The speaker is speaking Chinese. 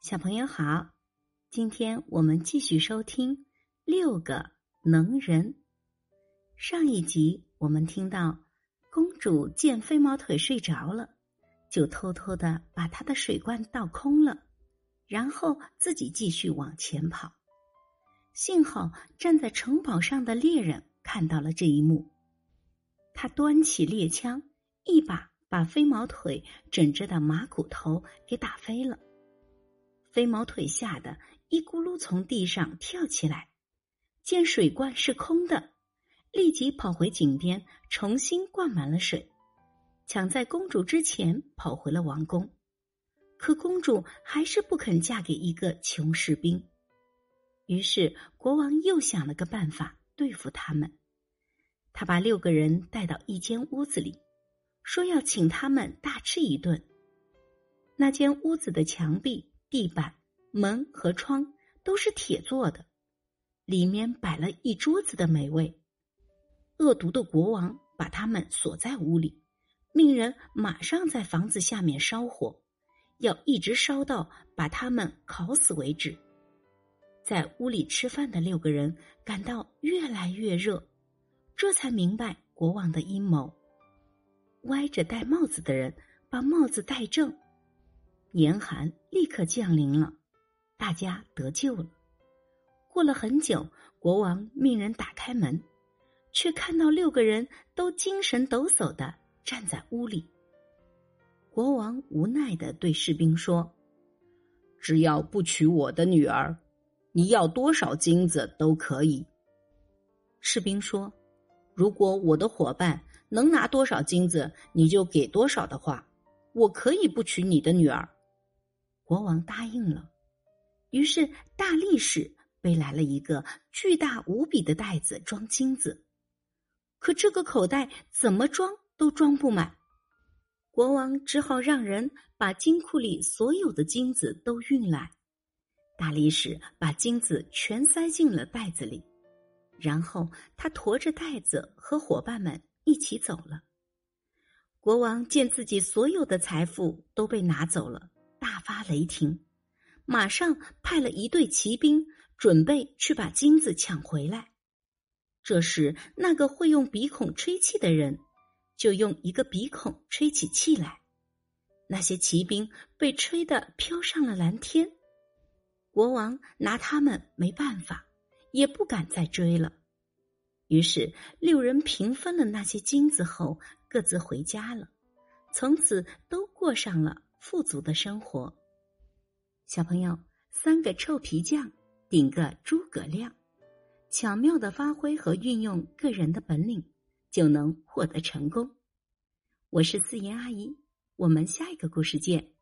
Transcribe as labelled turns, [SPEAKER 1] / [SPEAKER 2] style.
[SPEAKER 1] 小朋友好，今天我们继续收听《六个能人》。上一集我们听到，公主见飞毛腿睡着了，就偷偷的把他的水罐倒空了，然后自己继续往前跑。幸好站在城堡上的猎人看到了这一幕，他端起猎枪，一把把飞毛腿枕着的马骨头给打飞了。飞毛腿吓得一咕噜从地上跳起来，见水罐是空的，立即跑回井边，重新灌满了水，抢在公主之前跑回了王宫。可公主还是不肯嫁给一个穷士兵，于是国王又想了个办法对付他们。他把六个人带到一间屋子里，说要请他们大吃一顿。那间屋子的墙壁。地板、门和窗都是铁做的，里面摆了一桌子的美味。恶毒的国王把他们锁在屋里，命人马上在房子下面烧火，要一直烧到把他们烤死为止。在屋里吃饭的六个人感到越来越热，这才明白国王的阴谋。歪着戴帽子的人把帽子戴正。严寒立刻降临了，大家得救了。过了很久，国王命人打开门，却看到六个人都精神抖擞的站在屋里。国王无奈的对士兵说：“
[SPEAKER 2] 只要不娶我的女儿，你要多少金子都可以。”
[SPEAKER 1] 士兵说：“
[SPEAKER 2] 如果我的伙伴能拿多少金子，你就给多少的话，我可以不娶你的女儿。”
[SPEAKER 1] 国王答应了，于是大力士背来了一个巨大无比的袋子装金子，可这个口袋怎么装都装不满，国王只好让人把金库里所有的金子都运来。大力士把金子全塞进了袋子里，然后他驮着袋子和伙伴们一起走了。国王见自己所有的财富都被拿走了。大发雷霆，马上派了一队骑兵，准备去把金子抢回来。这时，那个会用鼻孔吹气的人就用一个鼻孔吹起气来，那些骑兵被吹得飘上了蓝天。国王拿他们没办法，也不敢再追了。于是，六人平分了那些金子后，各自回家了，从此都过上了。富足的生活，小朋友，三个臭皮匠顶个诸葛亮，巧妙的发挥和运用个人的本领，就能获得成功。我是思妍阿姨，我们下一个故事见。